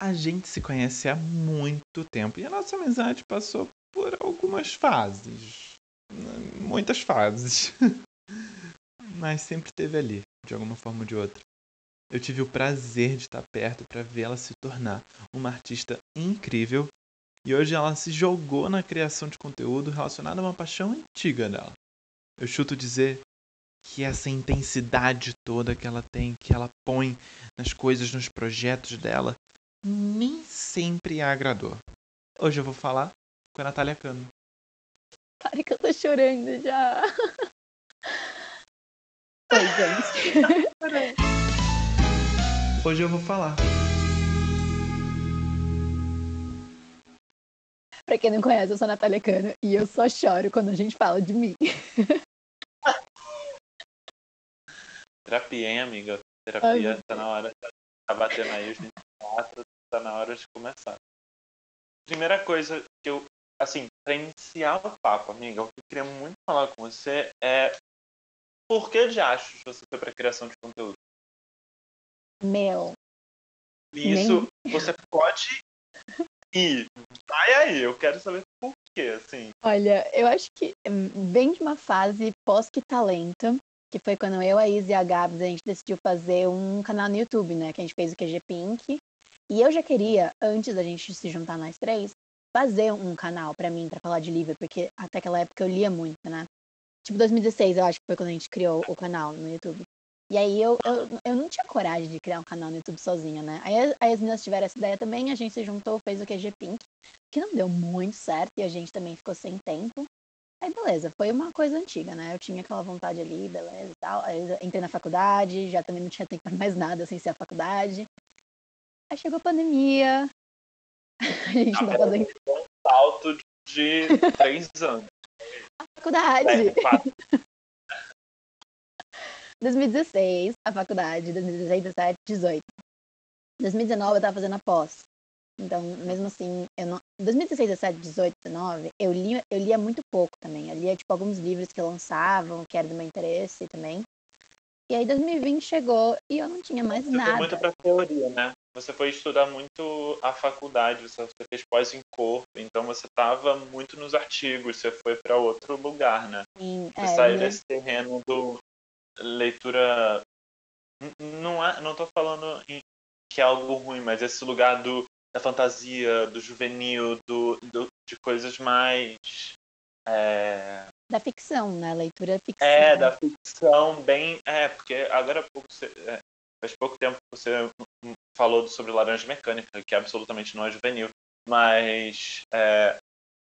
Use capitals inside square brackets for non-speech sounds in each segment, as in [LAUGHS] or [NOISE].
a gente se conhece há muito tempo e a nossa amizade passou por algumas fases. Muitas fases. [LAUGHS] Mas sempre esteve ali, de alguma forma ou de outra. Eu tive o prazer de estar perto para vê-la se tornar uma artista incrível e hoje ela se jogou na criação de conteúdo relacionado a uma paixão antiga dela. Eu chuto dizer que essa intensidade toda que ela tem, que ela põe nas coisas, nos projetos dela, nem sempre a agradou. Hoje eu vou falar com a Natália Cano. Para que eu tô chorando já. [LAUGHS] Oi, gente. [LAUGHS] Hoje eu vou falar. Pra quem não conhece, eu sou a Natália Cano e eu só choro quando a gente fala de mim. Terapia, hein, amiga? Terapia, Ai, tá na hora. Tá batendo aí os 24, tá na hora de começar. Primeira coisa que eu, assim, pra iniciar o papo, amiga, o que eu queria muito falar com você é por que de acho você foi pra criação de conteúdo? Meu. Isso, Nem... [LAUGHS] você pode ir. Vai aí, eu quero saber por quê, assim. Olha, eu acho que vem de uma fase pós-que talento, que foi quando eu, a Izzy e a Gabs, a gente decidiu fazer um canal no YouTube, né? Que a gente fez o QG Pink. E eu já queria, antes da gente se juntar nós três, fazer um canal para mim, para falar de livro, porque até aquela época eu lia muito, né? Tipo, 2016, eu acho que foi quando a gente criou o canal no YouTube. E aí eu, eu, eu não tinha coragem de criar um canal no YouTube sozinha, né? Aí, aí as meninas tiveram essa ideia também, a gente se juntou, fez o QG Pink, que não deu muito certo e a gente também ficou sem tempo. Aí beleza, foi uma coisa antiga, né? Eu tinha aquela vontade ali, beleza e tal. Aí entrei na faculdade, já também não tinha tempo para mais nada sem ser a faculdade. Aí chegou a pandemia. [LAUGHS] A gente não tá fazendo. Um salto de [LAUGHS] três anos. A faculdade. É, 2016, a faculdade, 2016, 17, 18. 2019 eu tava fazendo a pós. Então, mesmo assim, eu não... 2016, 17, 18, 19, eu lia, eu lia muito pouco também. Eu lia, tipo, alguns livros que lançavam, que era do meu interesse também. E aí 2020 chegou e eu não tinha mais você nada. Foi muito pra teoria, né? Você foi estudar muito a faculdade, você fez pós em corpo, então você estava muito nos artigos, você foi para outro lugar, né? Sim, você é, saiu desse terreno do, leitura. Não, é, não tô falando que é algo ruim, mas esse lugar do, da fantasia, do juvenil, do, do de coisas mais. É... Da ficção, né? Leitura ficção. É, da ficção, bem. É, porque agora você, é, faz pouco tempo que você falou sobre Laranja Mecânica, que absolutamente não é juvenil, mas é,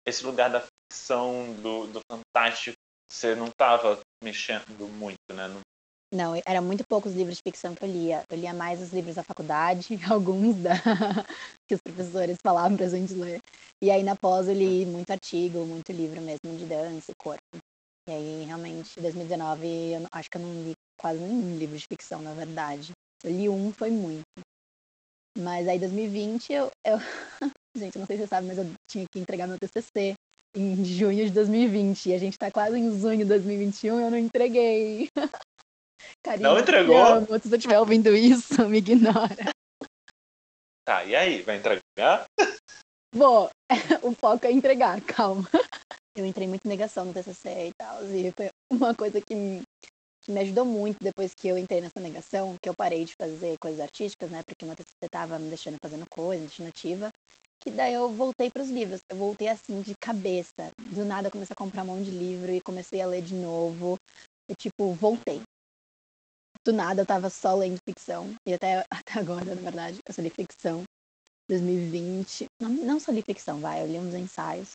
esse lugar da ficção, do, do fantástico, você não estava mexendo muito, né? Não... não, era muito poucos livros de ficção que eu lia. Eu lia mais os livros da faculdade, [LAUGHS] alguns da... que os professores falavam pra gente ler. E aí na pós eu li muito artigo, muito livro mesmo de dança e corpo. E aí, realmente, em 2019, eu acho que eu não li quase nenhum livro de ficção, na verdade. Eu li um, foi muito. Mas aí, em 2020, eu, eu... [LAUGHS] Gente, não sei se você sabe, mas eu tinha que entregar meu TCC em junho de 2020. E a gente tá quase em junho de 2021 e eu não entreguei. [LAUGHS] Carinho, não entregou? Se você estiver ouvindo isso, me ignora. Tá, e aí? Vai entregar? [LAUGHS] Vou. [LAUGHS] o foco é entregar, calma. Eu entrei muito em negação no TCC e tal. E foi uma coisa que me, que me ajudou muito depois que eu entrei nessa negação, que eu parei de fazer coisas artísticas, né? Porque meu TCC tava me deixando fazendo coisa, deixando ativa que daí eu voltei para os livros. Eu voltei assim de cabeça. Do nada eu comecei a comprar um monte de livro e comecei a ler de novo. E tipo, voltei. Do nada eu tava só lendo ficção. E até, [LAUGHS] até agora, na verdade, eu só li ficção. 2020. Não, não só li ficção, vai. Eu li uns ensaios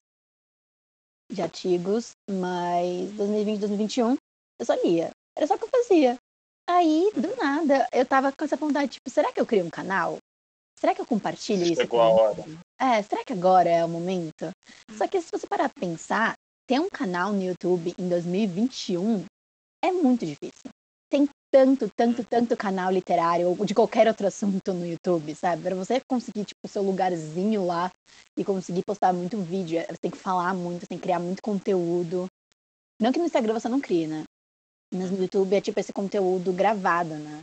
de artigos. Mas 2020, 2021, eu só lia. Era só o que eu fazia. Aí, do nada, eu tava com essa vontade, tipo, será que eu crio um canal? Será que eu compartilho Chegou isso? Chegou a hora. É, será que agora é o momento? Só que se você parar pra pensar, ter um canal no YouTube em 2021 é muito difícil. Tem tanto, tanto, tanto canal literário ou de qualquer outro assunto no YouTube, sabe? Para você conseguir, tipo, seu lugarzinho lá e conseguir postar muito vídeo, você tem que falar muito, tem que criar muito conteúdo. Não que no Instagram você não crie, né? Mas no YouTube é tipo esse conteúdo gravado, né?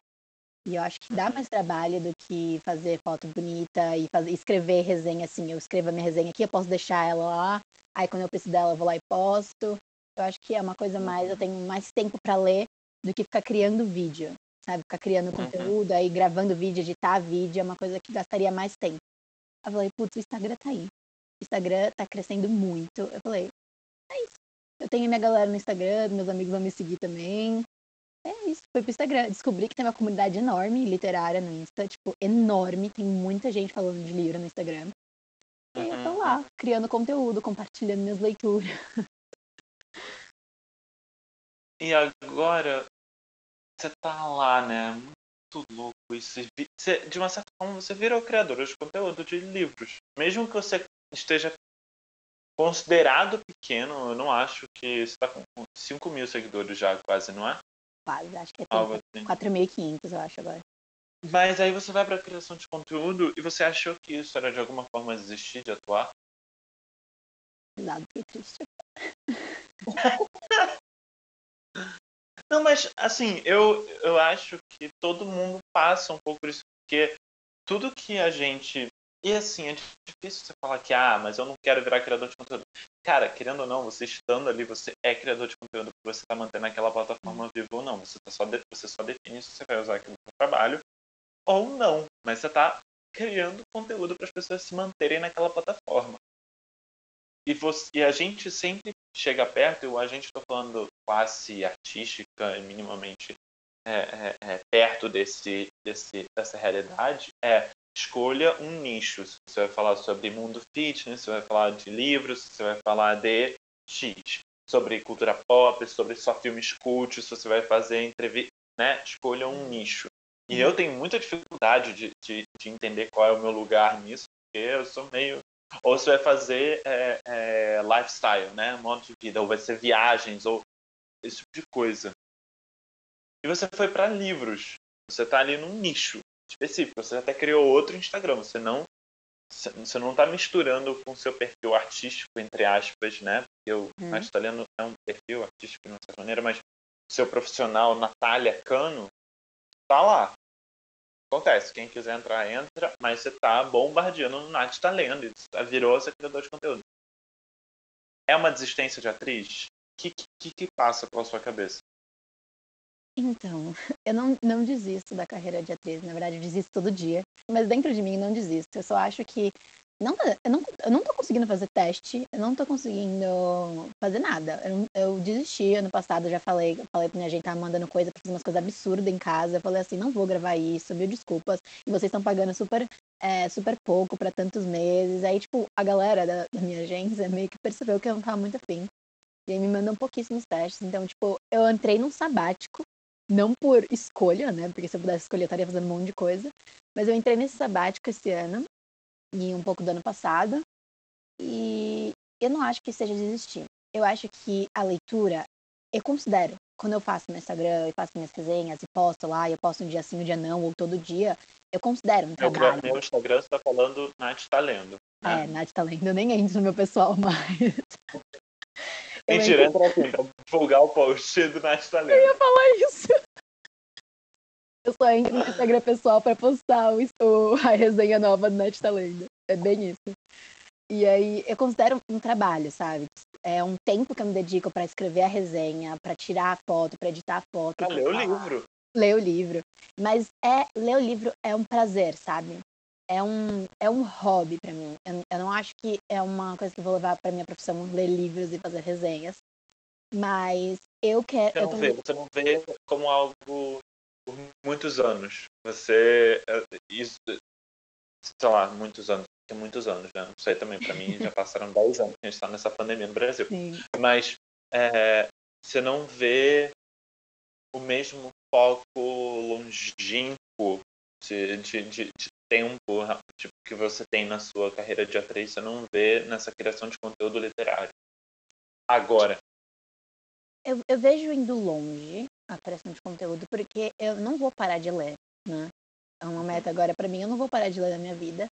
E eu acho que dá mais trabalho do que fazer foto bonita e fazer, escrever resenha assim. Eu escrevo a minha resenha aqui, eu posso deixar ela lá. Aí quando eu preciso dela, eu vou lá e posto. Eu acho que é uma coisa mais, eu tenho mais tempo para ler do que ficar criando vídeo, sabe? Ficar criando conteúdo, aí gravando vídeo, editar vídeo, é uma coisa que gastaria mais tempo. Eu falei, putz, o Instagram tá aí. O Instagram tá crescendo muito. Eu falei, é isso. Eu tenho minha galera no Instagram, meus amigos vão me seguir também. É isso, foi pro Instagram. Descobri que tem uma comunidade enorme literária no Insta, tipo, enorme. Tem muita gente falando de livro no Instagram. E eu tô lá, criando conteúdo, compartilhando minhas leituras. E agora, você tá lá, né? Muito louco isso. Você, de uma certa forma, você virou criador de conteúdo de livros. Mesmo que você esteja considerado pequeno, eu não acho que você tá com 5 mil seguidores já, quase, não é? Quase, acho que é 4.500, assim. eu acho agora. Mas aí você vai pra criação de conteúdo e você achou que isso era de alguma forma desistir de atuar? Lado que triste. [LAUGHS] Não, mas assim, eu, eu acho que todo mundo passa um pouco por isso, porque tudo que a gente. E assim, é difícil você falar que, ah, mas eu não quero virar criador de conteúdo. Cara, querendo ou não, você estando ali, você é criador de conteúdo, porque você está mantendo aquela plataforma viva ou não. Você, tá só, de, você só define se você vai usar aquilo no trabalho ou não. Mas você está criando conteúdo para as pessoas se manterem naquela plataforma. E, você, e a gente sempre chega perto, e a gente está falando classe artística minimamente é, é, é, perto desse, desse, dessa realidade, é escolha um nicho. Você vai falar sobre mundo fitness, você vai falar de livros, você vai falar de X, sobre cultura pop, sobre só filmes cultos, você vai fazer entrevista, né? Escolha um nicho. E eu tenho muita dificuldade de, de, de entender qual é o meu lugar nisso, porque eu sou meio ou você vai fazer é, é, lifestyle, né? Modo de vida, ou vai ser viagens, ou esse tipo de coisa. E você foi para livros. Você está ali num nicho específico. Você até criou outro Instagram. Você não você não está misturando com o seu perfil artístico, entre aspas, né? Porque o hum. Natalino é um perfil artístico de uma certa maneira, mas o seu profissional, Natália Cano, tá lá. Acontece, quem quiser entrar, entra, mas você tá bombardeando no Nath tá lendo, virou essa criador de conteúdo. É uma desistência de atriz? Que, que, passa pela sua cabeça? Então, [LAUGHS] eu não, não desisto da carreira de atriz, na verdade, eu desisto todo dia. Mas dentro de mim não desisto. Eu só acho que não, eu, não, eu não tô conseguindo fazer teste, eu não tô conseguindo fazer nada. Eu, eu desisti ano passado, já falei, falei pra minha gente, tava mandando coisa pra fazer umas coisas absurdas em casa. Eu falei assim, não vou gravar isso, mil desculpas. E vocês estão pagando super, é, super pouco para tantos meses. Aí, tipo, a galera da, da, minha agência meio que percebeu que eu não tava muito afim. E aí me mandam pouquíssimos testes. Então, tipo, eu entrei num sabático, não por escolha, né? Porque se eu pudesse escolher, eu estaria fazendo um monte de coisa. Mas eu entrei nesse sabático esse ano e um pouco do ano passado. E eu não acho que seja desistir. Eu acho que a leitura, eu considero, quando eu faço no Instagram, eu faço minhas resenhas e posto lá, eu posto um dia sim, um dia não, ou todo dia, eu considero um trabalho. No meu Instagram você tá falando Nath tá lendo. Né? É, Nath tá lendo, eu nem entro no meu pessoal [LAUGHS] mais. Mentira, divulgar o post do Nath tá lendo. Eu ia falar isso. Eu só entro no Instagram pessoal pra postar o, o, a resenha nova do Net tá lendo. É bem isso. E aí, eu considero um trabalho, sabe? É um tempo que eu me dedico para escrever a resenha, para tirar a foto, para editar a foto. Pra ler o livro. Ler o livro. Mas é, ler o livro é um prazer, sabe? É um, é um hobby para mim. Eu, eu, não acho que é uma coisa que eu vou levar para minha profissão, ler livros e fazer resenhas. Mas eu quero. Você não, eu você não vê como algo por muitos anos. Você. É, isso, sei lá, muitos anos. Tem muitos anos, né? Não sei também, para mim já [LAUGHS] passaram 10 anos que a gente está nessa pandemia no Brasil. Sim. Mas é, você não vê o mesmo foco longínquo de, de, de, de tempo tipo, que você tem na sua carreira de atriz, você não vê nessa criação de conteúdo literário. Agora. Eu, eu vejo indo longe, a criação de conteúdo, porque eu não vou parar de ler, né? É uma meta agora para mim, eu não vou parar de ler na minha vida.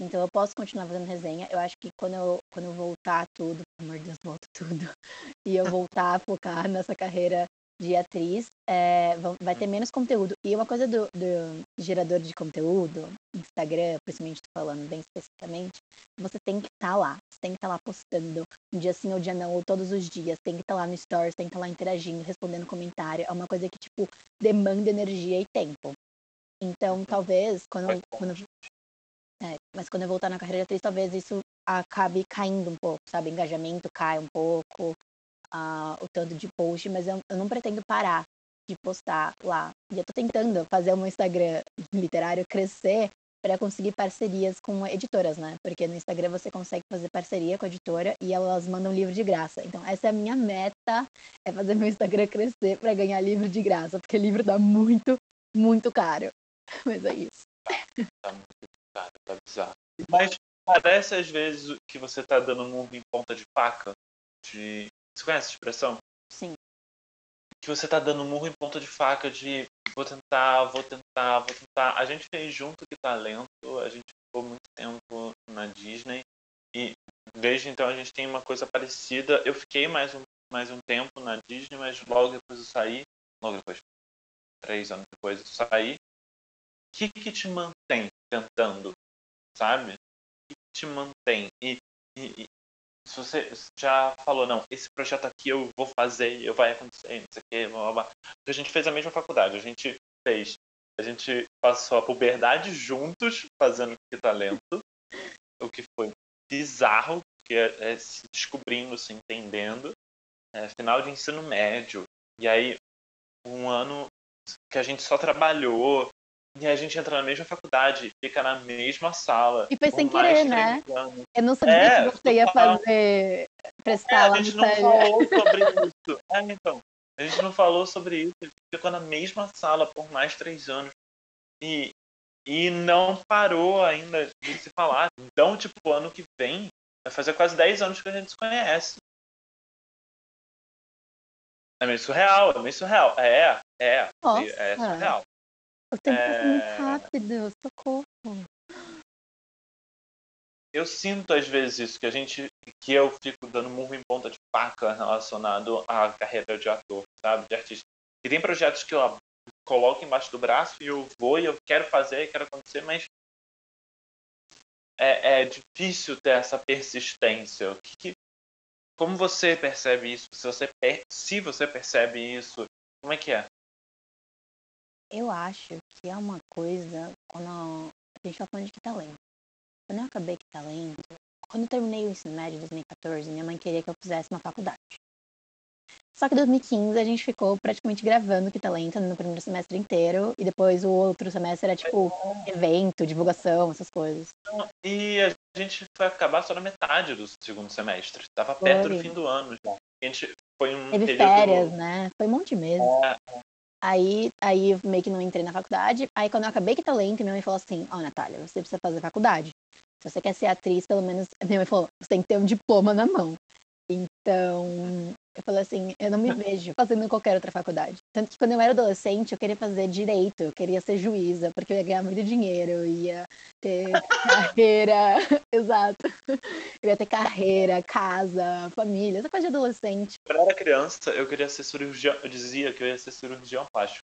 Então eu posso continuar fazendo resenha. Eu acho que quando eu, quando eu voltar tudo, pelo amor de Deus, volta tudo. [LAUGHS] E eu voltar a focar nessa carreira de atriz, é, vai ter menos conteúdo. E uma coisa do, do gerador de conteúdo, Instagram, principalmente falando bem especificamente, você tem que estar tá lá. Você tem que estar tá lá postando um dia sim ou um dia não, ou todos os dias. Tem que estar tá lá no Stories, tem que estar tá lá interagindo, respondendo comentário. É uma coisa que, tipo, demanda energia e tempo. Então, talvez, quando, quando é, mas quando eu voltar na carreira de atriz, talvez isso acabe caindo um pouco, sabe? Engajamento cai um pouco, uh, o tanto de post, mas eu, eu não pretendo parar de postar lá. E eu tô tentando fazer o meu Instagram literário crescer para conseguir parcerias com editoras, né? Porque no Instagram você consegue fazer parceria com a editora e elas mandam livro de graça. Então, essa é a minha meta, é fazer meu Instagram crescer para ganhar livro de graça, porque livro dá muito, muito caro. [LAUGHS] Mas é isso. Tá muito caro, tá bizarro. Mas parece às vezes que você tá dando um murro em ponta de faca. De... Você conhece essa expressão? Sim. Que você tá dando murro em ponta de faca de vou tentar, vou tentar, vou tentar. A gente fez junto que talento, a gente ficou muito tempo na Disney e desde então a gente tem uma coisa parecida. Eu fiquei mais um, mais um tempo na Disney, mas logo depois eu saí, logo depois, três anos depois eu saí. O que que te mantém tentando, sabe? O que te mantém? E você já falou, não, esse projeto aqui eu vou fazer, eu vai acontecer, não sei o quê, blá, blá, blá. A gente fez a mesma faculdade, a gente fez, a gente passou a puberdade juntos, fazendo que talento, o que foi bizarro, porque é, é se descobrindo, se entendendo, é, final de ensino médio, e aí um ano que a gente só trabalhou, e a gente entra na mesma faculdade, fica na mesma sala. E foi sem querer, né? Anos. Eu não sabia é, que você ia fazer prestar é, lá A gente não falou [LAUGHS] sobre isso. É, então. A gente não falou sobre isso. Ele ficou na mesma sala por mais três anos. E, e não parou ainda de se falar. Então, tipo, ano que vem, vai fazer quase dez anos que a gente se conhece. É meio surreal, é meio surreal. É, é, Nossa. é surreal. O tempo é... muito rápido, socorro. Eu sinto às vezes isso, que a gente. que eu fico dando murro em ponta de faca relacionado à carreira de ator, sabe? De artista. E tem projetos que eu coloco embaixo do braço e eu vou e eu quero fazer, quero acontecer, mas é, é difícil ter essa persistência. Que, que, como você percebe isso? Se você, se você percebe isso, como é que é? Eu acho que é uma coisa quando a gente tá falando de que talento. Quando eu acabei que talento, quando eu terminei o ensino médio em 2014, minha mãe queria que eu fizesse uma faculdade. Só que em 2015 a gente ficou praticamente gravando que talento no primeiro semestre inteiro e depois o outro semestre era tipo evento, divulgação, essas coisas. E a gente foi acabar só na metade do segundo semestre. Tava perto foi. do fim do ano já. A gente foi um Teve período... férias, né? Foi um monte mesmo. É, Aí, aí meio que não entrei na faculdade. Aí quando eu acabei que talento, minha mãe falou assim, ó, oh, Natália, você precisa fazer faculdade. Se você quer ser atriz, pelo menos, minha mãe falou, você tem que ter um diploma na mão. Então, eu falei assim, eu não me vejo fazendo qualquer outra faculdade. Tanto que quando eu era adolescente, eu queria fazer direito, eu queria ser juíza, porque eu ia ganhar muito dinheiro, eu ia ter [LAUGHS] carreira, [LAUGHS] exato. Eu ia ter carreira, casa, família, essa coisa de adolescente. Quando eu era criança, eu queria ser cirurgião, eu dizia que eu ia ser cirurgião plástico.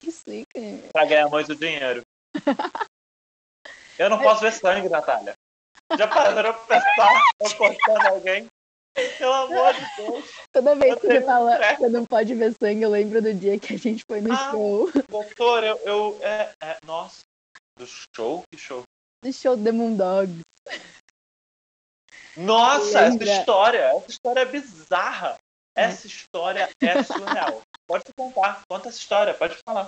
Que zica. Pra ganhar muito dinheiro. [LAUGHS] Eu não posso ver sangue, Natália. Já pararam pra pensar eu cortando alguém? Pelo amor de Deus. Toda vez que você fala que você não pode ver sangue, eu lembro do dia que a gente foi no ah, show. Doutor, eu. eu é, é, nossa. Do show? Que show? Do show The Moondogs. Nossa, essa história. Essa história é bizarra. É. Essa história é surreal. pode contar. Conta essa história, pode falar.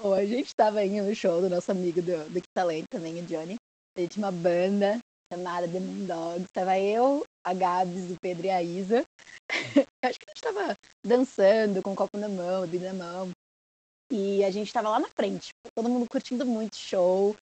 Bom, a gente tava indo no show do nosso amigo do, do Que Talento também, o Johnny. Ele tinha uma banda chamada The Moondogs. Tava eu, a Gabs, o Pedro e a Isa. [LAUGHS] Acho que a gente tava dançando com um copo na mão, o na mão. E a gente tava lá na frente, todo mundo curtindo muito show.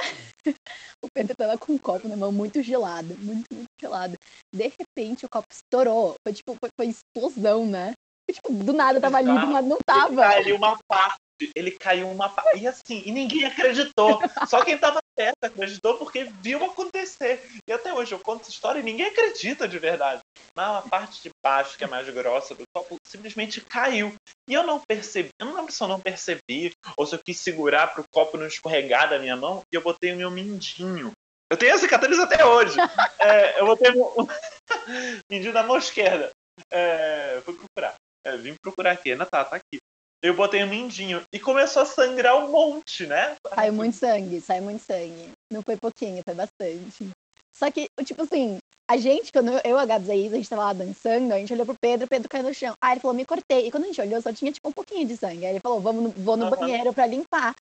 [LAUGHS] o Pedro tava com um copo na mão muito gelado, muito, muito gelado. De repente o copo estourou. Foi tipo, foi, foi explosão, né? Tipo, do nada tava ali, do nada não tava. Caiu uma parte, ele caiu uma parte. E assim, e ninguém acreditou. Só quem tava perto acreditou porque viu acontecer. E até hoje eu conto essa história e ninguém acredita de verdade. na parte de baixo, que é mais grossa do copo, simplesmente caiu. E eu não percebi, eu não lembro se eu não percebi, ou se eu quis segurar para o copo não escorregar da minha mão, e eu botei o meu mindinho. Eu tenho essa cicatriz até hoje. [LAUGHS] É, eu botei o [LAUGHS] mindinho na mão esquerda. É, fui procurar. É, vim procurar aqui. Ainda tá, tá aqui. Eu botei o mindinho e começou a sangrar um monte, né? Saiu muito sangue, saiu muito sangue. Não foi pouquinho, foi bastante. Só que, tipo assim, a gente, quando eu e a Gabs aí, a gente tava lá dançando, a gente olhou pro Pedro, o Pedro caiu no chão. Aí ele falou, me cortei. E quando a gente olhou, só tinha, tipo, um pouquinho de sangue. Aí ele falou, vamos no, vou no uhum. banheiro pra limpar.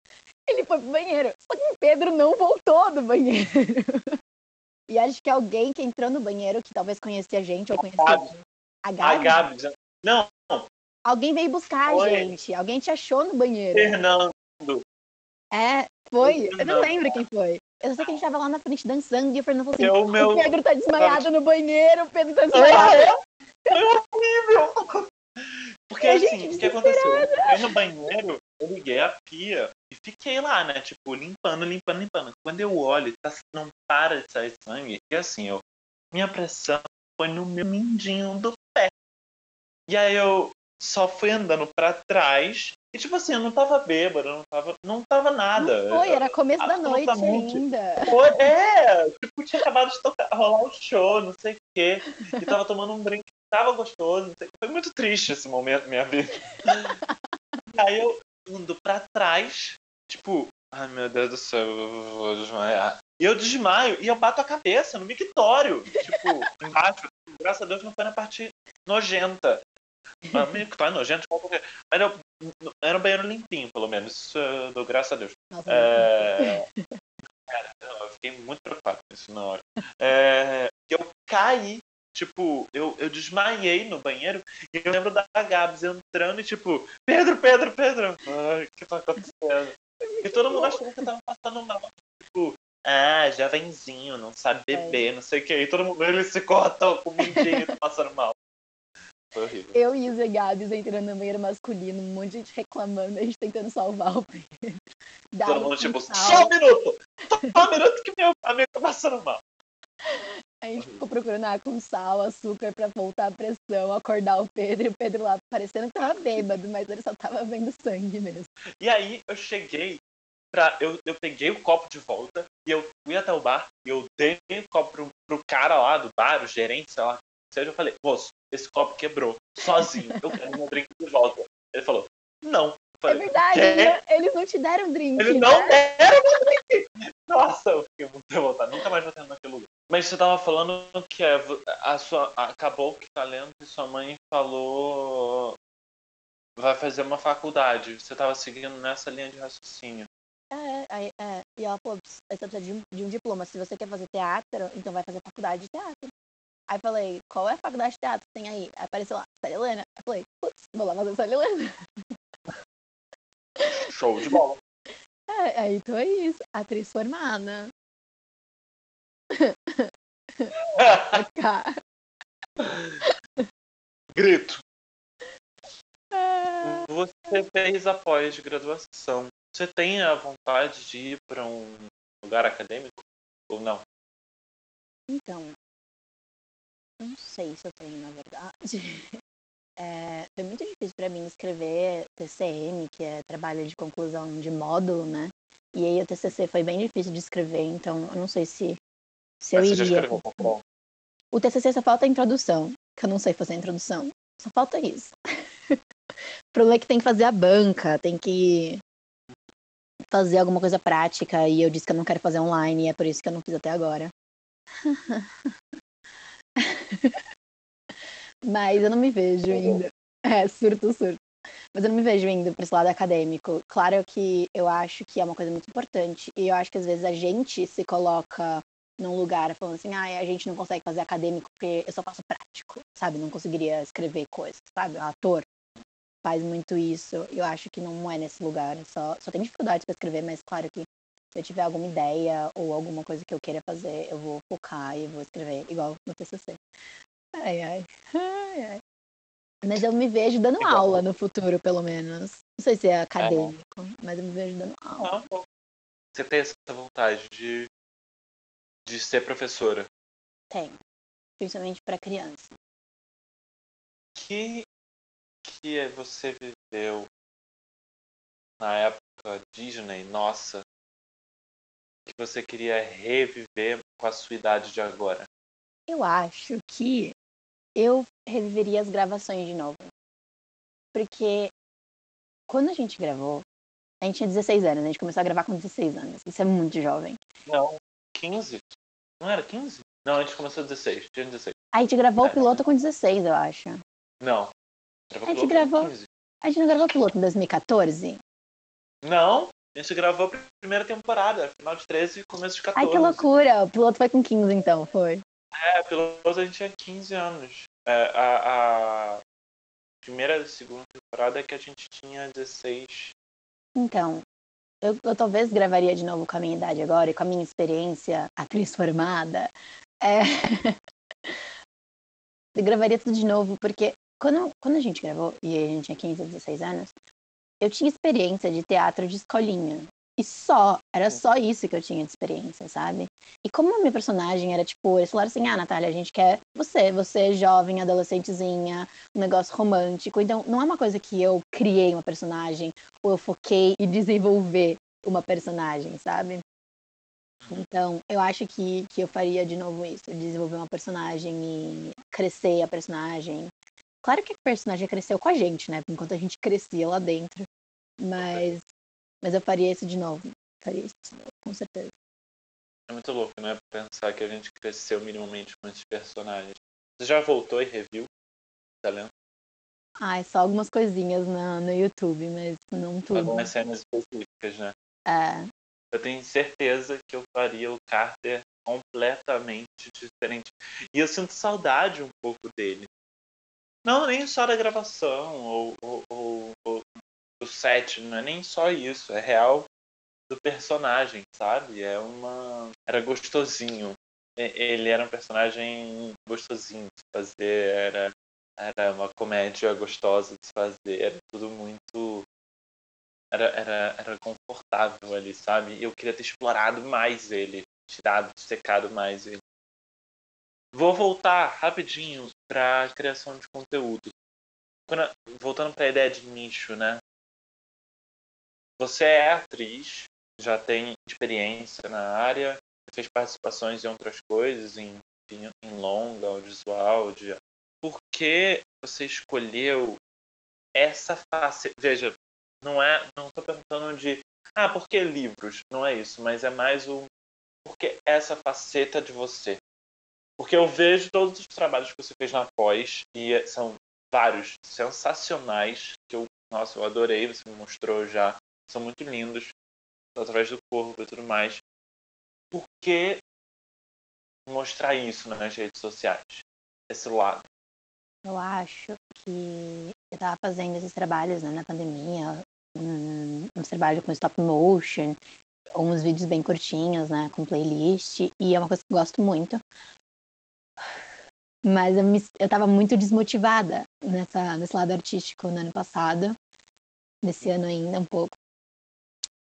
Ele foi pro banheiro. Só que o Pedro não voltou do banheiro. [LAUGHS] e acho que alguém que entrou no banheiro, que talvez conhecia a gente, ou conhecia a Gabs. A Gabs. Não. Alguém veio buscar a gente. Alguém te achou no banheiro. Fernando. É, foi. Eu não lembro quem foi. Eu sei que a gente tava lá na frente dançando e o Fernando falou assim: eu, meu... o Pedro tá desmaiado no banheiro, o Pedro tá desmaiado. É, horrível! Porque assim, o que aconteceu? Eu fui no banheiro, eu liguei a pia e fiquei lá, né? Tipo, limpando, limpando, limpando. Quando eu olho, tá, não para de sair sangue. E assim, eu, minha pressão foi no meu mindinho do pé. E aí eu só fui andando para trás e, tipo assim, eu não tava bêbado, não tava, não tava nada. Não foi, era começo da noite ainda. Foi, é, tipo, tinha acabado de tocar, rolar um show, não sei o quê. E tava tomando um drink, tava gostoso. Foi muito triste esse momento minha vida. [LAUGHS] aí eu ando pra trás, tipo, ai meu Deus do céu, eu vou desmaiar. E eu desmaio e eu bato a cabeça no mictório. Tipo, [LAUGHS] embaixo. Graças a Deus não foi na parte nojenta. Amigo, tá nojento. Mas eu, era um banheiro limpinho, pelo menos. Uh, do, graças a Deus. Nossa, é... [LAUGHS] Cara, eu fiquei muito preocupado com isso na hora. É... Eu caí, tipo, eu, eu desmaiei no banheiro e eu lembro da Gabs entrando e tipo, Pedro, Pedro, Pedro. Ai, o que tá acontecendo? E todo mundo achando que eu tava passando mal. Tipo, ah, jovenzinho, não sabe beber, é. não sei o que. E todo mundo, ele se cortou com o mindinho passando mal. Foi horrível. Eu e os Gabs entrando no banheiro masculino, um monte de gente reclamando, a gente tentando salvar o Pedro. Todo mundo tipo, só um minuto! Só um minuto que meu amigo tá passando mal. A gente ficou procurando água com sal, açúcar pra voltar a pressão, acordar o Pedro, e o Pedro lá parecendo que tava bêbado, mas ele só tava vendo sangue mesmo. E aí eu cheguei pra. Eu, eu peguei o copo de volta e eu fui até o bar e eu dei o copo pro, pro cara lá do bar, o gerente, sei lá, seja, eu falei, moço, esse copo quebrou, sozinho, eu quero meu drink de volta. Ele falou, não. Falei, é verdade, eles não te deram drink. Eles né? não deram drink. Nossa, eu fiquei muito revoltado, nunca mais vou ter naquele lugar. Mas você tava falando que é, a sua, acabou que tá lendo que sua mãe falou vai fazer uma faculdade. Você tava seguindo nessa linha de raciocínio. É, é, é. E ela falou, você precisa de um, de um diploma. Se você quer fazer teatro, então vai fazer faculdade de teatro. Aí falei, qual é a faculdade de teatro que tem aí? Aí apareceu lá, Célia Helena. Aí falei, putz, vou lá fazer Célia Helena. [LAUGHS] Show de bola. É, aí tô isso, atriz formada. [LAUGHS] Grito. É... Você fez após de graduação. Você tem a vontade de ir para um lugar acadêmico ou não? Então, não sei se eu tenho, na verdade. [LAUGHS] É, foi muito difícil para mim escrever TCM, que é trabalho de conclusão de módulo, né? E aí o TCC foi bem difícil de escrever, então eu não sei se, se eu iria. Você O TCC só falta a introdução, que eu não sei fazer a introdução. Só falta isso. o problema é que tem que fazer a banca, tem que fazer alguma coisa prática, e eu disse que eu não quero fazer online, e é por isso que eu não fiz até agora. [LAUGHS] Mas eu não me vejo ainda. [LAUGHS] É, surto, surto. Mas eu não me vejo indo para esse lado acadêmico. Claro que eu acho que é uma coisa muito importante. E eu acho que às vezes a gente se coloca num lugar falando assim, ah, a gente não consegue fazer acadêmico porque eu só faço prático, sabe? Não conseguiria escrever coisas, sabe? O ator faz muito isso. Eu acho que não é nesse lugar. Só, só tem dificuldades para escrever, mas claro que se eu tiver alguma ideia ou alguma coisa que eu queira fazer, eu vou focar e vou escrever igual no TCC. Ai, ai. ai, ai. Mas eu me vejo dando igual. aula no futuro, pelo menos. Não sei se é acadêmico, é. mas eu me vejo dando aula. Você tem essa vontade de, de ser professora? Tenho. Principalmente para criança. que que você viveu na época Disney, nossa, que você queria reviver com a sua idade de agora? Eu acho que eu reviveria as gravações de novo. Porque quando a gente gravou, a gente tinha 16 anos, a gente começou a gravar com 16 anos. Isso é muito jovem. Não, 15. Não era 15? Não, a gente começou 16, tinha 16. A gente gravou É. o piloto com 16, eu acho. Não. A gente gravou- 15. A gente não gravou o piloto em 2014? Não, a gente gravou a primeira temporada, final de 13 e começo de 14. Ai, que loucura! O piloto foi com 15, então, foi. É, menos a gente tinha 15 anos. É, a, a primeira e segunda temporada é que a gente tinha 16. Então, eu, eu talvez gravaria de novo com a minha idade agora e com a minha experiência atriz formada. É... [LAUGHS] eu gravaria tudo de novo, porque quando, quando a gente gravou, e a gente tinha 15 ou 16 anos, eu tinha experiência de teatro de escolinha. E só, era só isso que eu tinha de experiência, sabe? E como a minha personagem era tipo, eles falaram assim: ah, Natália, a gente quer você, você jovem, adolescentezinha, um negócio romântico. Então, não é uma coisa que eu criei uma personagem ou eu foquei em desenvolver uma personagem, sabe? Então, eu acho que, que eu faria de novo isso, desenvolver uma personagem e crescer a personagem. Claro que a personagem cresceu com a gente, né? Enquanto a gente crescia lá dentro. Mas, mas eu faria isso de novo. Faria isso de novo, com certeza. É muito louco, né? Pensar que a gente cresceu minimamente com esses personagens. Você já voltou e reviu Tá Talento? Ai, só algumas coisinhas no, no YouTube, mas não tudo. Algumas cenas específicas, né? É, Eu tenho certeza que eu faria o Carter completamente diferente. E eu sinto saudade um pouco dele. Não, nem só da gravação ou, ou, ou- ou do set, não é nem só isso. É real do personagem, sabe? É uma. Era gostosinho. Ele era um personagem gostosinho de fazer, era, era uma comédia gostosa de se fazer, era tudo muito era, era, era confortável ali, sabe? Eu queria ter explorado mais ele, tirado, secado mais ele. Vou voltar rapidinho para criação de conteúdo. Quando- voltando para a ideia de nicho, né? Você é atriz, já tem experiência na área, fez participações em outras coisas, em, em, em longa, audiovisual. De... Por que você escolheu essa face? Veja, não é, não tô perguntando de, ah, por que livros? Não é isso, mas é mais o por que essa faceta de você? Porque eu vejo todos os trabalhos que você fez na pós e são vários sensacionais que eu, nossa, eu adorei, você me mostrou já, são muito lindos através do corpo e tudo mais. Por que mostrar isso nas redes sociais? Esse lado. eu acho que eu tava fazendo esses trabalhos né, na pandemia, um, uns trabalhos com stop motion, uns vídeos bem curtinhos, né, com playlist, e é uma coisa que eu gosto muito. Mas eu, me, eu tava muito desmotivada nessa, nesse lado artístico no ano passado, nesse ano ainda um pouco.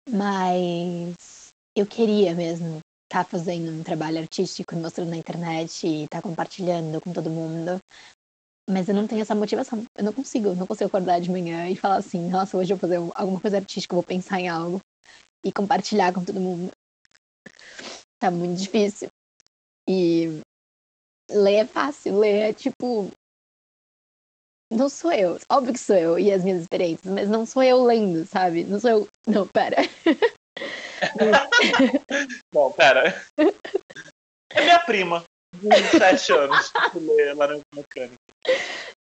Mas eu queria mesmo estar fazendo um trabalho artístico, mostrando na internet e estar compartilhando com todo mundo. Mas eu não tenho essa motivação. Eu não consigo, não consigo acordar de manhã e falar assim, nossa, hoje eu vou fazer alguma coisa artística, vou pensar em algo e compartilhar com todo mundo. Tá muito difícil. E ler é fácil, ler é tipo. Não sou eu. Óbvio que sou eu e as minhas experiências, mas não sou eu lendo, sabe? Não sou eu. Não, pera. [LAUGHS] Bom, pera. É minha prima, de 27 anos, que lê Laranja Mecânica.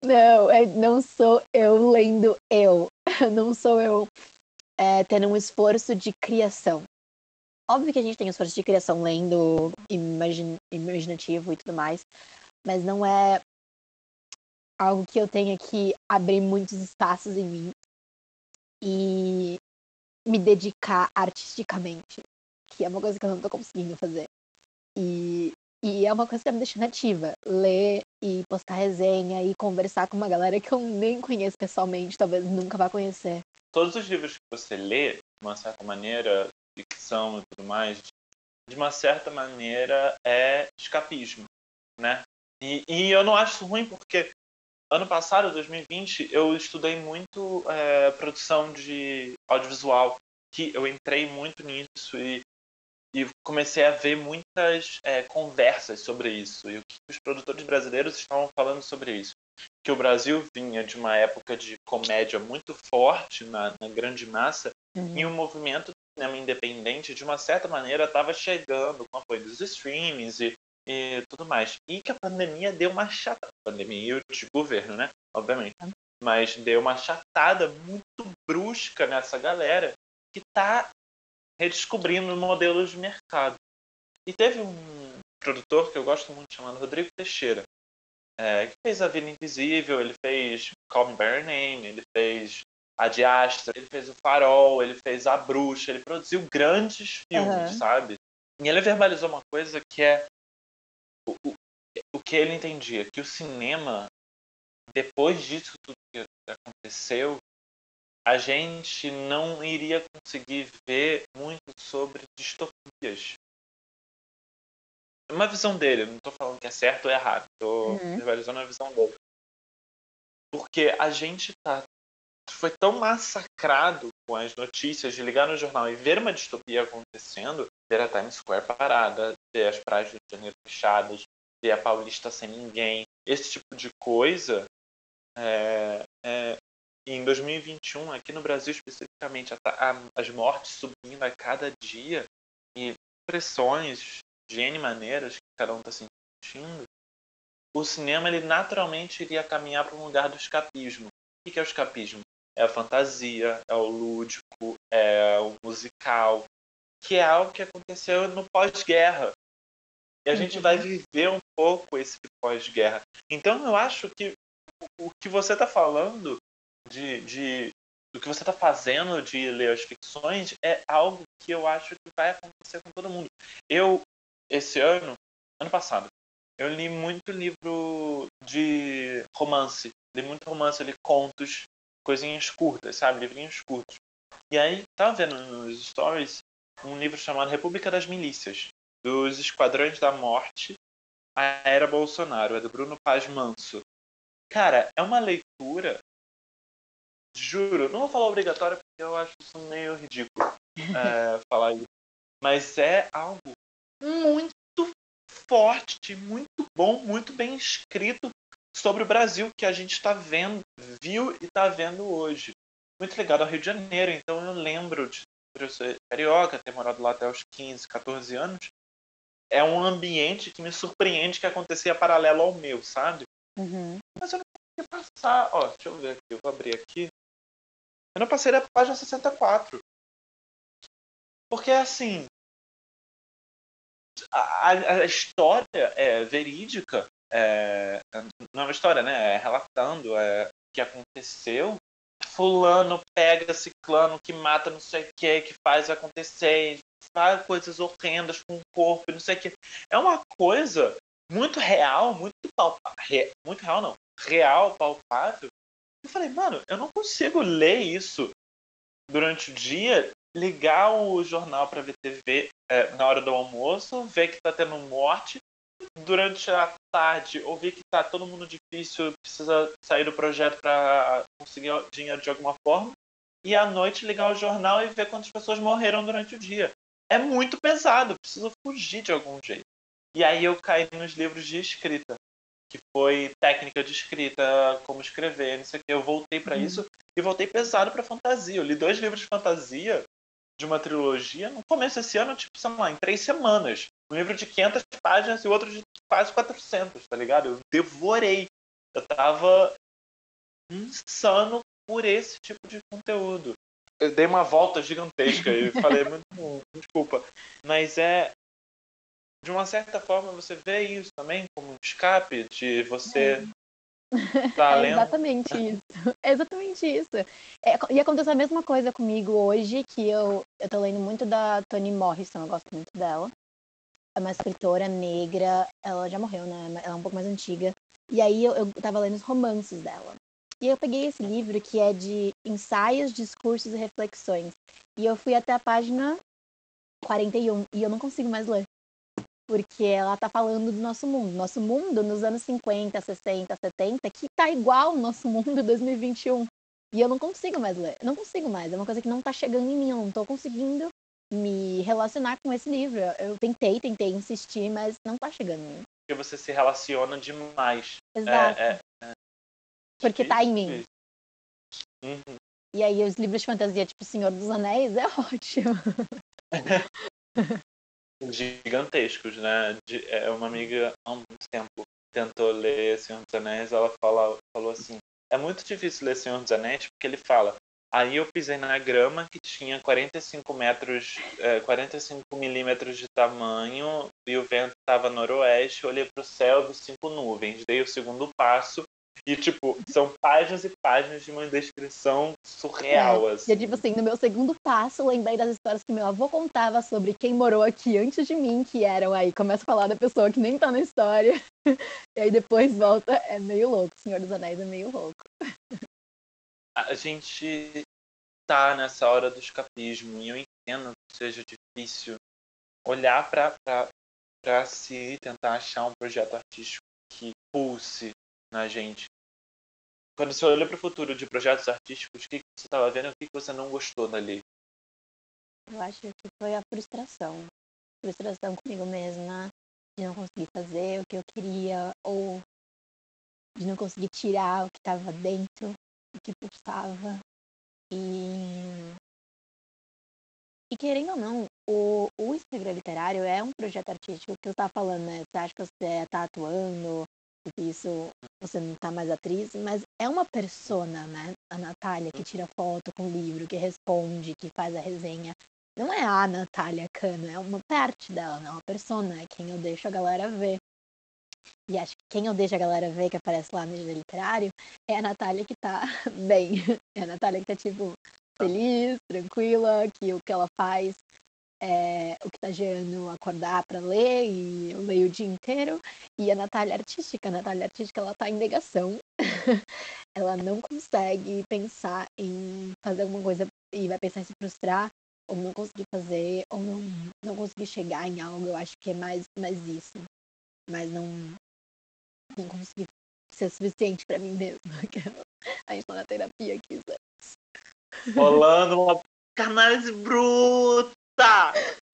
Não, é, não sou eu lendo eu. [LAUGHS] Não sou eu é, tendo um esforço de criação. Óbvio que a gente tem esforço de criação lendo imagin, imaginativo e tudo mais, mas não é algo que eu tenha que abrir muitos espaços em mim e me dedicar artisticamente, que é uma coisa que eu não tô conseguindo fazer. E, e é uma coisa que tá me deixando. Ler e postar resenha e conversar com uma galera que eu nem conheço pessoalmente, talvez nunca vá conhecer. Todos os livros que você lê, de uma certa maneira, ficção e tudo mais, de uma certa maneira é escapismo, né? E, e eu não acho isso ruim porque ano passado, 2020, eu estudei muito é, produção de audiovisual, que eu entrei muito nisso e, e comecei a ver muitas é, conversas sobre isso e o que os produtores brasileiros estavam falando sobre isso. Que o Brasil vinha de uma época de comédia muito forte na, na grande massa uhum. e o movimento cinema independente, de uma certa maneira, estava chegando com apoio dos streams e e tudo mais. E que a pandemia deu uma chata. Pandemia e o governo, né? Obviamente. Mas deu uma chatada muito brusca nessa galera que tá redescobrindo modelos de mercado. E teve um produtor que eu gosto muito chamado Rodrigo Teixeira, é, que fez A Vida Invisível, ele fez Call Me By Your Name, ele fez A Diastra, ele fez O Farol, ele fez A Bruxa, ele produziu grandes filmes, uhum. sabe? E ele verbalizou uma coisa que é o, o, que ele entendia, que o cinema, depois disso tudo que aconteceu, a gente não iria conseguir ver muito sobre distopias. Uma visão dele, não estou falando que é certo ou errado, estou uhum. rivalizando a visão dele. Porque a gente tá foi tão massacrado com as notícias de ligar no jornal e ver uma distopia acontecendo, ver a Times Square parada, ver as praias do Rio de Janeiro fechadas, ver a Paulista sem ninguém, esse tipo de coisa. É, é, em 2021, aqui no Brasil especificamente, a, a, as mortes subindo a cada dia e pressões de N maneiras que cada um está sentindo, o cinema ele naturalmente iria caminhar para um lugar do escapismo. O que é o escapismo? É a fantasia, é o lúdico, é o musical, que é algo que aconteceu no pós-guerra. E a gente vai uhum. viver um pouco esse pós-guerra. Então eu acho que o que você está falando de, de do que você está fazendo de ler as ficções é algo que eu acho que vai acontecer com todo mundo. Eu esse ano, ano passado, eu li muito livro de romance, li muito romance, li contos, coisinhas curtas, sabe, livrinhos curtos. E aí tava vendo nos stories um livro chamado República das Milícias, dos Esquadrões da Morte, a Era Bolsonaro, é do Bruno Paz Manso. Cara, é uma leitura, juro, não vou falar obrigatória porque eu acho isso meio ridículo [LAUGHS] é, falar isso, mas é algo muito forte, muito bom, muito bem escrito sobre o Brasil que a gente está vendo, viu e está vendo hoje. Muito ligado ao Rio de Janeiro, então eu lembro de eu ser carioca, ter morado lá até os 15, 14 anos, é um ambiente que me surpreende que acontecia paralelo ao meu, sabe? Uhum. Mas eu não consegui passar. Ó, deixa eu ver aqui, eu vou abrir aqui. Eu não passei da página 64. Porque assim. A, a história é verídica. É, não é uma história, né? É relatando é, o que aconteceu fulano pega ciclano que mata não sei o que, que faz acontecer, faz coisas horrendas com o corpo, não sei o que. É uma coisa muito real, muito palpável. Muito real não. Real, palpável. Eu falei, mano, eu não consigo ler isso durante o dia, ligar o jornal para ver TV é, na hora do almoço, ver que tá tendo morte durante a tarde ouvir que tá todo mundo difícil, precisa sair do projeto para conseguir dinheiro de alguma forma, e à noite ligar o jornal e ver quantas pessoas morreram durante o dia. É muito pesado, preciso fugir de algum jeito. E aí eu caí nos livros de escrita, que foi técnica de escrita, como escrever, não sei o que. Eu voltei para uhum. isso e voltei pesado para fantasia. Eu li dois livros de fantasia de uma trilogia no começo desse ano, tipo, sei lá, em três semanas. Um livro de 500 páginas e outro de quase 400, tá ligado? Eu devorei. Eu tava insano por esse tipo de conteúdo. Eu dei uma volta gigantesca e [LAUGHS] falei muito desculpa. Mas é. De uma certa forma, você vê isso também como um escape de você Tá [LAUGHS] é exatamente isso. É exatamente isso. É, e aconteceu a mesma coisa comigo hoje, que eu, eu tô lendo muito da Toni Morrison, eu gosto muito dela. É uma escritora negra, ela já morreu, né? Ela é um pouco mais antiga. E aí eu, eu tava lendo os romances dela. E eu peguei esse livro que é de ensaios, discursos e reflexões. E eu fui até a página 41 e eu não consigo mais ler. porque ela tá falando do nosso mundo. Nosso mundo nos anos 50, 60, 70, que tá igual ao nosso mundo 2021. E eu não consigo mais ler. Não consigo mais. É uma coisa que não tá chegando em mim. Eu não tô conseguindo me relacionar com esse livro. Eu tentei, tentei insistir, mas não tá chegando em mim. Porque você se relaciona demais. Exato. É, é, é. Porque tá em mim. Uhum. E aí os livros de fantasia, tipo Senhor dos Anéis, é [LAUGHS] ótimo. [LAUGHS] Gigantescos, né? De- é uma amiga há muito tempo tentou ler Senhor dos Anéis, ela fala, falou assim: é muito difícil ler Senhor dos Anéis porque ele fala. Aí eu pisei na grama que tinha 45 metros, é, 45 milímetros de tamanho e o vento estava noroeste. Eu olhei para o céu, vi cinco nuvens. Dei o segundo passo e, tipo, são páginas e páginas de uma descrição surreal, E assim. é tipo assim, no meu segundo passo, lembrei das histórias que meu avô contava sobre quem morou aqui antes de mim, que eram aí, começa a falar da pessoa que nem tá na história. [LAUGHS] E aí depois volta, é meio louco. Senhor dos Anéis é meio louco. A gente tá nessa hora do escapismo e eu entendo que seja difícil olhar para si tentar achar um projeto artístico que pulse na gente. Quando você olha para o futuro de projetos artísticos, o que, que você estava vendo e o que, que você não gostou dali? Eu acho que foi a frustração. Frustração comigo mesma, de não conseguir fazer o que eu queria, ou de não conseguir tirar o que estava dentro, que pulsava. E. E querendo ou não, o, o Instagram literário é um projeto artístico que eu estava falando, né? Você acha que você tá atuando, que isso você não tá mais atriz, mas é uma persona, né? A Natália que tira foto com o livro, que responde, que faz a resenha. Não é a Natália Cano, é uma parte dela, não é uma persona, é quem eu deixo a galera ver. E acho que quem eu deixo a galera ver que aparece lá no Dia Literário é a Natália que tá [LAUGHS] bem. É a Natália que tá, tipo, feliz, tranquila, que o que ela faz é o que tá gerando acordar para ler e eu leio o dia inteiro. E a Natália artística, a Natália artística, ela tá em negação. [LAUGHS] ela não consegue pensar em fazer alguma coisa e vai pensar em se frustrar ou não conseguir fazer ou não, não conseguir chegar em algo. Eu acho que é mais, mais isso. Mas não, não conseguir ser suficiente para mim mesma. A gente tá na terapia aqui, Zé. Rolando uma canais bruta!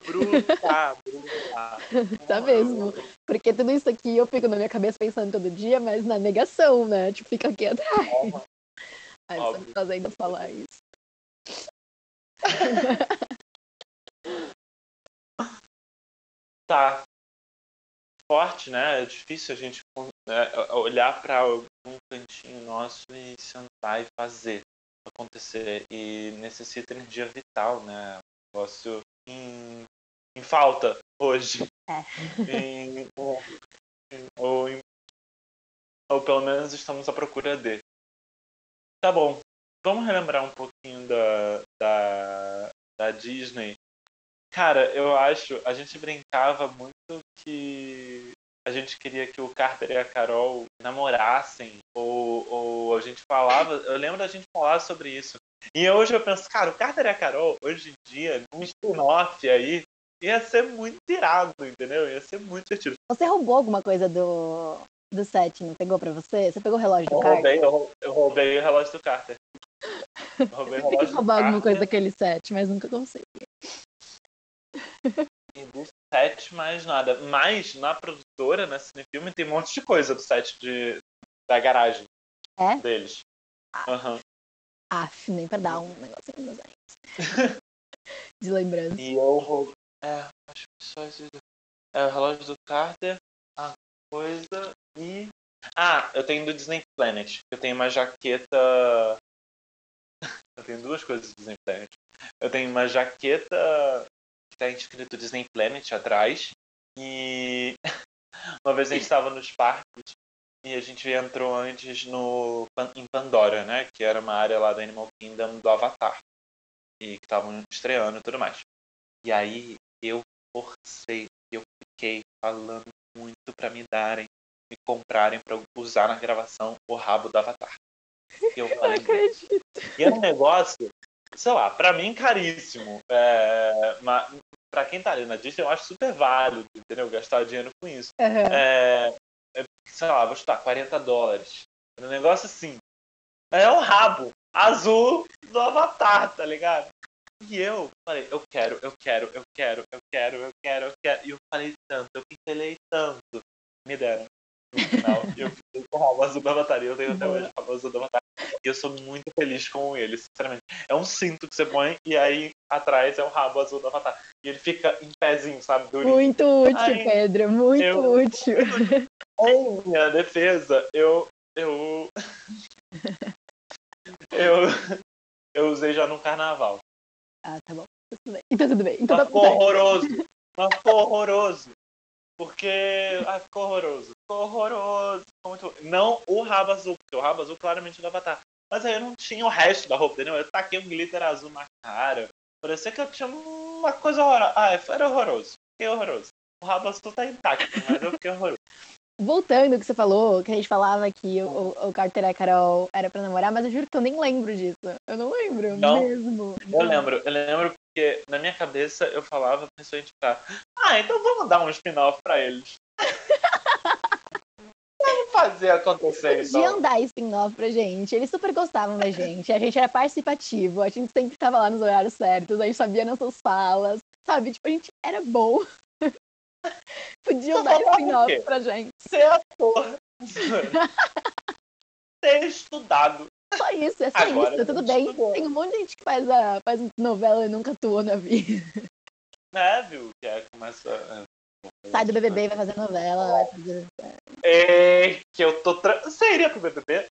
Bruta, bruta. [LAUGHS] Tá mesmo. Porque tudo isso aqui eu fico na minha cabeça pensando todo dia, mas na negação, né? Tipo, fica aqui atrás. Toma. Aí você Óbvio. me fazendo falar isso. [LAUGHS] tá forte, né? É difícil a gente é, olhar para algum cantinho nosso e sentar e fazer acontecer. E necessita energia vital, né? Um negócio em, em falta hoje. É. [LAUGHS] Em- ou, ou, em- ou pelo menos estamos à procura de. Tá bom. Vamos relembrar um pouquinho da, da, da Disney. Cara, eu acho, a gente brincava muito que a gente queria que o Carter e a Carol namorassem, ou, ou a gente falava, eu lembro da gente falar sobre isso. E hoje eu penso, cara, o Carter e a Carol, hoje em dia, um spin-off aí, ia ser muito irado, entendeu? Ia ser muito divertido. Você roubou alguma coisa do, do set, não pegou pra você? Você pegou o relógio do Eu Carter? roubei, eu, rou- eu roubei o relógio do Carter. Eu roubei o relógio roubar alguma coisa daquele set, mas nunca consegui. E do set mais nada. Mas na produtora, na Cinefilme, tem um monte de coisa do set de, da garagem É? deles. Aham. Aff, nem pra dar um negocinho nos dentes. De lembrança. E eu. É, acho que só esse. É o relógio do Carter, a coisa e. Ah, eu tenho do Disney Planet. Eu tenho uma jaqueta. [LAUGHS] Eu tenho duas coisas do Disney Planet. Eu tenho uma jaqueta que tá escrito Disney Planet atrás. E [LAUGHS] uma vez a gente estava nos parques e a gente entrou antes no em Pandora, né? Que era uma área lá do Animal Kingdom do Avatar. E que estavam estreando e tudo mais. E aí eu forcei, eu fiquei falando muito pra me darem, me comprarem pra eu usar na gravação o rabo do Avatar. Eu Não falei, acredito. e é um negócio, sei lá, pra mim caríssimo. É, ma- pra quem tá ali na Disney, eu acho super válido, entendeu? Gastar dinheiro com isso. Aham. É, é, sei lá, vou chutar, 40 dólares. Um negócio assim. É um rabo azul do Avatar, tá ligado? E eu falei, eu quero, eu quero, eu quero, eu quero, eu quero, eu quero. E eu falei tanto, eu pincelei tanto. Me deram. No final, E eu com o rabo azul do Avatar. E eu tenho até hoje o rabo azul do Avatar. E eu sou muito feliz com ele, sinceramente. É um cinto que você põe e aí atrás é o rabo azul do Avatar. E ele fica em pezinho, sabe? Durinho. Muito útil, Ai, Pedro. Muito eu- útil. Em minha defesa, eu. Eu. [LAUGHS] eu. Eu usei já no carnaval. Ah, tá bom. Tudo bem. Então tudo bem. Então Mas tá ficou certo. horroroso. [LAUGHS] Mas ficou horroroso. Porque. Ah, ficou horroroso. Ficou horroroso. Muito... Não o rabo azul, porque o rabo azul claramente é do Avatar. Mas aí eu não tinha o resto da roupa, entendeu? Eu taquei um glitter azul na cara. Parecia que eu tinha uma coisa horrorosa. Ah, era horroroso. Fiquei horroroso. O rabo azul tá intacto, mas eu fiquei horroroso. [LAUGHS] Voltando ao que você falou, que a gente falava que o, o, o Carter e a Carol era pra namorar, mas eu juro que eu nem lembro disso. Eu não lembro Não? mesmo. Eu lembro, eu lembro porque na minha cabeça eu falava pessoa pra ah, então vamos dar um spin-off pra eles. Fazer acontecer então. Podiam dar spin-off pra gente. Eles super gostavam da gente. A gente era participativo. A gente sempre tava lá nos horários certos. A gente sabia nossas falas. Sabe? Tipo, a gente era bom. [LAUGHS] Podiam dar spin-off pra gente. Ser ator. [LAUGHS] Ter estudado. Só isso, é só Agora isso. Tudo bem. estudou. Tem um monte de gente que faz, a, faz novela e nunca atuou na vida. Né, viu? Que é, começa. É, Sai do BBB, vai fazer novela, vai fazer... É, que eu tô. Tra... Você iria pro BBB?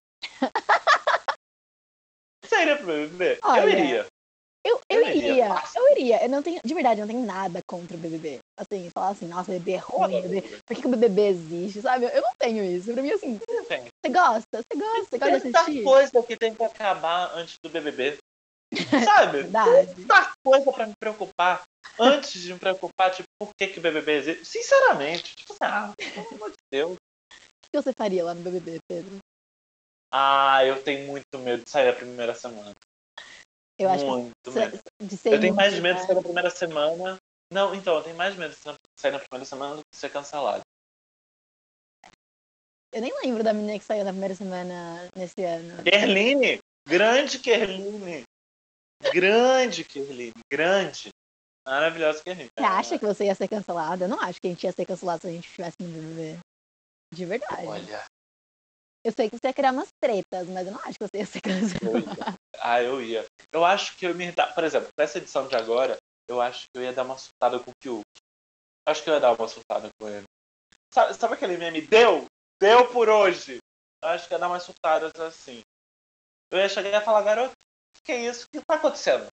Você iria pro BBB? Eu Olha, iria. Eu, eu Eu iria, iria, eu iria. Eu não tenho, de verdade, eu não tenho nada contra o BBB. Assim, falar assim, nossa, BBB é ruim, BBB, por que, que o BBB existe, sabe? Eu não tenho isso. Pra mim, assim, você gosta, você gosta, você gosta de assistir? coisa que tem que acabar antes do BBB. Sabe? Tanta coisa pra me preocupar. Antes de me preocupar, tipo, por que, que o BBB existe? Sinceramente, tipo ah, pelo amor de Deus. O que você faria lá no BBB, Pedro? Ah, eu tenho muito medo de sair a primeira semana. Eu acho muito que medo. de ser Eu tenho mais medo de né? sair na primeira semana. Não, então, eu tenho mais medo de sair na primeira semana do que ser cancelado. Eu nem lembro da menina que saiu na primeira semana nesse ano. Kerline! Grande Kerline! Grande Kerline! Grande! Maravilhosa Kerline. Você acha que você ia ser cancelada? Eu não acho que a gente ia ser cancelado se a gente estivesse no BBB. De verdade. Olha, Eu sei que você ia criar umas tretas, mas eu não acho que você ia ser cancelada. Ah, eu ia. Eu acho que eu me irritar. Por exemplo, nessa edição de agora, eu acho que eu ia dar uma surtada com o Fiuk. Acho que eu ia dar uma surtada com ele. Sabe, sabe aquele meme? Deu! Deu por hoje! Eu acho que ia dar umas surtadas assim. Eu ia chegar e ia falar, garoto, que é isso? O que tá acontecendo?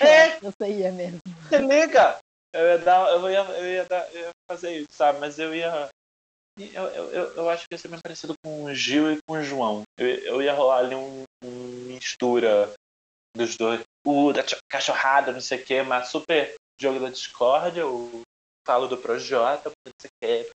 É, Você ia mesmo. se liga! Eu ia dar, eu ia, eu ia, dar, eu ia fazer isso, sabe? Mas eu ia. Eu, eu, eu, eu acho que ia ser bem parecido com o Gil e com o João. Eu, eu ia rolar ali um, um mistura dos dois. O da ch- cachorrada, não sei o que, mas super jogo da discórdia, o falo do Projota, não sei o pipi,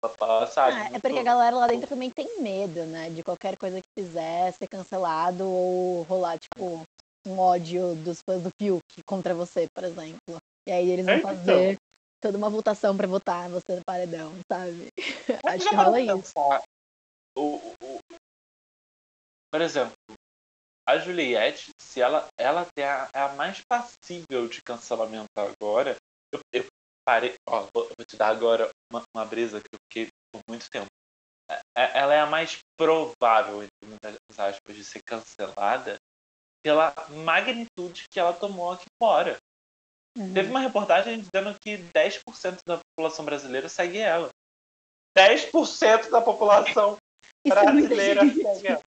papá, sabe? Ah, é porque a galera lá dentro também tem medo, né? De qualquer coisa que fizer ser cancelado ou rolar, tipo, um ódio dos fãs do Fiuk contra você, por exemplo. E aí eles vão É, então. fazer toda uma votação pra votar você no paredão, sabe? Mas [LAUGHS] Acho que rola isso. O, o- o- Por exemplo, a Juliette, se ela, ela tem a, é a mais passível de cancelamento agora, eu, eu parei, ó, vou, vou te dar agora uma, uma brisa que eu fiquei por muito tempo. É- é- Ela é a mais provável, entre muitas aspas, de ser cancelada pela magnitude que ela tomou aqui fora. Uhum. Teve uma reportagem dizendo que 10% da população brasileira segue ela. 10% da população [LAUGHS] é brasileira segue ela.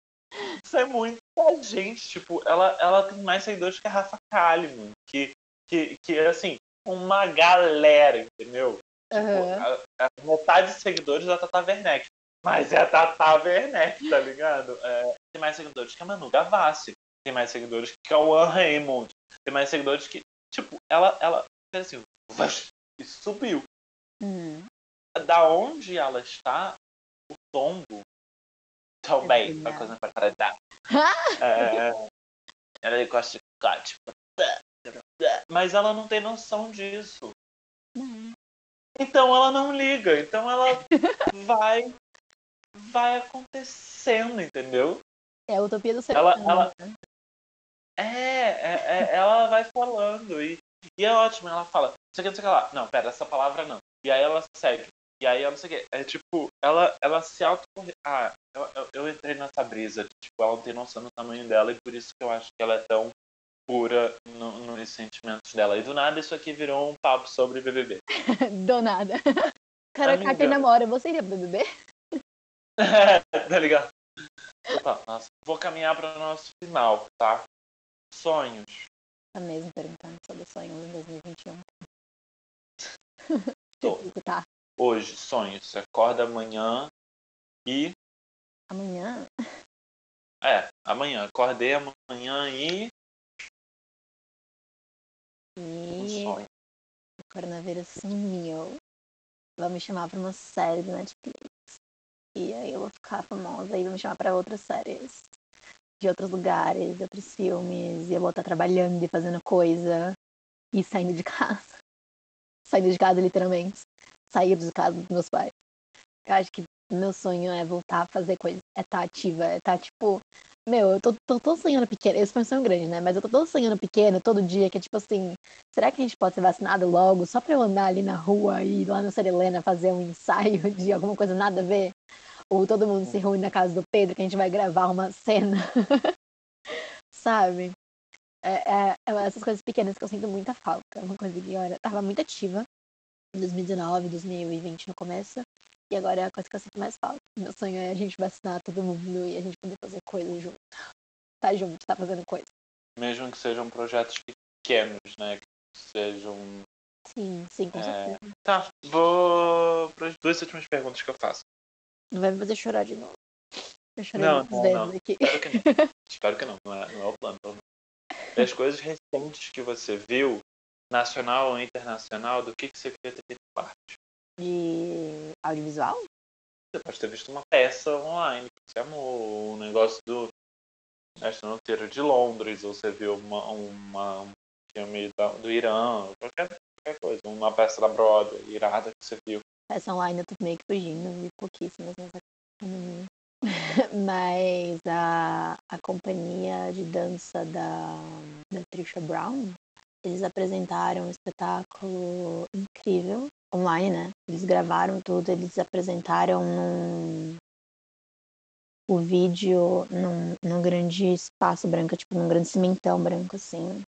Isso é muita gente. Tipo, ela, ela tem mais seguidores que a Rafa Kalimann. Que, que, que é assim, uma galera, entendeu? Tipo, Aham. a, a metade de seguidores da Tata Werneck. Mas é a Tata Werneck, tá ligado? É, tem mais seguidores que a Manu Gavassi. Tem mais seguidores que a One Raymond. Tem mais seguidores que. Tipo, ela, ela fez assim, [LAUGHS] e subiu. Uhum. Da onde ela está, o tombo também. É Uma coisa para parar. [LAUGHS] É, ela gosta de ficar, tipo, mas ela não tem noção disso. Então ela não liga. Então ela [LAUGHS] vai. Vai acontecendo, entendeu? É a utopia do ser Ela- humano. ela- né? É, é, é, ela vai falando e, e é ótimo. Ela fala, não sei o que, não sei o que lá. Não, pera, essa palavra não. E aí ela segue. E aí ela não sei o que. É tipo, ela, ela se auto. Ah, eu, eu, eu entrei nessa brisa. Tipo, ela não tem noção do tamanho dela e por isso que eu acho que ela é tão pura no- nos sentimentos dela. E do nada isso aqui virou um papo sobre BBB. [LAUGHS] Do nada. Cara, Amiga. quem namora, você iria pro BBB? [LAUGHS] tá ligado? Nossa, vou caminhar para o nosso final, tá? Sonhos. Tá mesmo perguntando sobre sonhos em 2021. [LAUGHS] Tô. Tá. Hoje, sonhos. Você acorda amanhã e. Amanhã, É, amanhã. Acordei amanhã e. Um e sonho. o coronavírus sumiu. Vão me chamar pra uma série do Netflix. E aí eu vou ficar famosa e vão me chamar pra outras séries. De outros lugares, de outros filmes. E eu vou estar trabalhando e fazendo coisa. E saindo de casa. [LAUGHS] Saindo de casa, literalmente. Sair de casa dos meus pais. Eu acho que meu sonho é voltar a fazer coisa. É estar ativa. É estar, tipo... Meu, eu tô, tô, tô sonhando pequeno. Esse foi um sonho grande, né? Mas eu tô, tô sonhando pequeno todo dia. Que é tipo assim... Será que a gente pode ser vacinado logo? Só pra eu andar ali na rua e lá no Helena fazer um ensaio [LAUGHS] de alguma coisa nada a ver? Ou todo mundo se reúne na casa do Pedro que a gente vai gravar uma cena? [LAUGHS] Sabe? É, é, é essas coisas pequenas que eu sinto muita falta. Uma coisa que eu tava muito ativa em 2019, 2020 no começo. E agora é a coisa que eu sinto mais falta. Meu sonho é a gente vacinar todo mundo e a gente poder fazer coisas junto. Tá junto, tá fazendo coisa. Mesmo que sejam projetos pequenos, né? Que sejam. Sim, sim, com É. certeza. Tá, vou para as duas últimas perguntas que eu faço. Não vai me fazer chorar de novo. Eu chorei Não, muitas não, vezes não. aqui. Espero que não. [LAUGHS] Espero que não, não é, não é o plano. Das coisas recentes que você viu, nacional ou internacional, do que, que você queria ter feito parte? De audiovisual? Você pode ter visto uma peça online que você amou, um negócio do Astronauteiro de Londres, ou você viu uma, uma, um filme da- do Irã, qualquer, qualquer coisa, uma peça da Broadway irada que você viu. Essa online eu tô meio que fugindo, vi pouquíssimas nessa pandemia. [LAUGHS] Mas a, a companhia de dança da, da Trisha Brown, eles apresentaram um espetáculo incrível, online, né? Eles gravaram tudo, eles apresentaram num, o vídeo num, num grande espaço branco, tipo num grande cimentão branco, assim.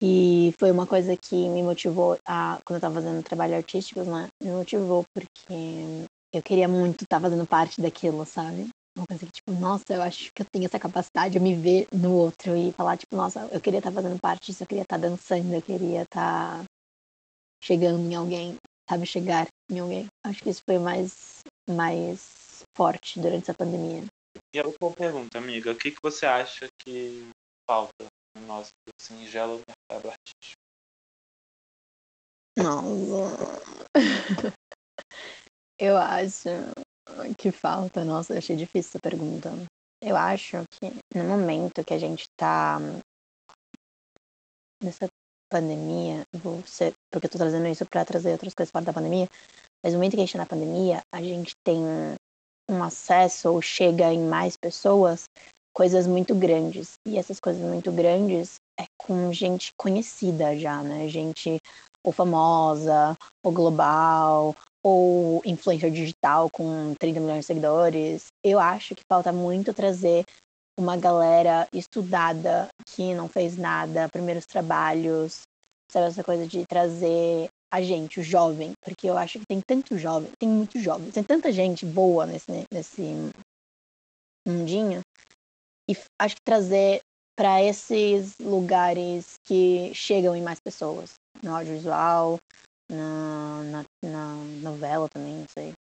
E foi uma coisa que me motivou a, quando eu tava fazendo trabalho artístico, né? Me motivou porque eu queria muito estar fazendo parte daquilo, sabe? Uma coisa que, tipo, nossa, eu acho que eu tenho essa capacidade de me ver no outro e falar, tipo, nossa, eu queria estar fazendo parte disso, eu queria estar dançando, eu queria estar chegando em alguém, sabe? Chegar em alguém. Acho que isso foi mais, mais forte durante essa pandemia. E a última pergunta, amiga, o que, que você acha que falta no nosso singelo mercado artístico? Nossa. [LAUGHS] Eu acho que falta. Nossa, achei difícil essa pergunta. Eu acho que no momento que a gente tá nessa pandemia, vou ser, porque eu tô trazendo isso para trazer outras coisas fora da pandemia, mas no momento que a gente tá na pandemia, a gente tem um acesso ou chega em mais pessoas coisas muito grandes. E essas coisas muito grandes é com gente conhecida já, né? Gente ou famosa, ou global, ou influencer digital com 30 milhões de seguidores. Eu acho que falta muito trazer uma galera estudada que não fez nada, primeiros trabalhos, sabe essa coisa de trazer a gente, o jovem, porque eu acho que tem tanto jovem, tem muito jovem, tem tanta gente boa nesse, nesse mundinho, e acho que trazer para esses lugares que chegam em mais pessoas, no audiovisual, na, na, na novela também, não sei.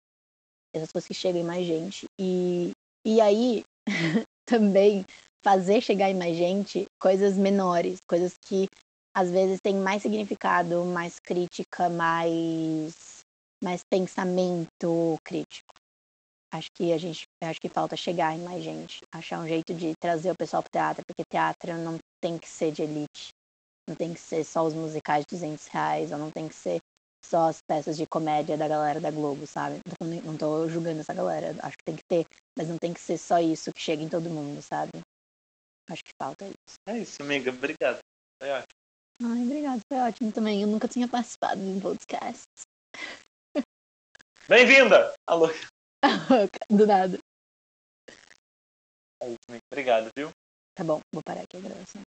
Essas coisas que chegam em mais gente. E, e aí, [LAUGHS] também, fazer chegar em mais gente coisas menores, coisas que às vezes têm mais significado, mais crítica, mais, mais pensamento crítico. Acho que a gente, acho que falta chegar em mais gente, achar um jeito de trazer o pessoal pro teatro, porque teatro não tem que ser de elite, não tem que ser só os musicais de 200 reais, ou não tem que ser só as peças de comédia da galera da Globo, sabe? Não tô, julgando essa galera, acho que tem que ter, mas não tem que ser só isso que chega em todo mundo, sabe? Acho que falta isso. É isso, amiga. Obrigado. Foi ótimo. Ai, obrigada, foi ótimo também. Eu nunca tinha participado de um podcast. Bem-vinda! Alô. [LAUGHS] Do nada. É isso, amiga. Obrigado, viu? Tá bom, vou parar aqui a gravação.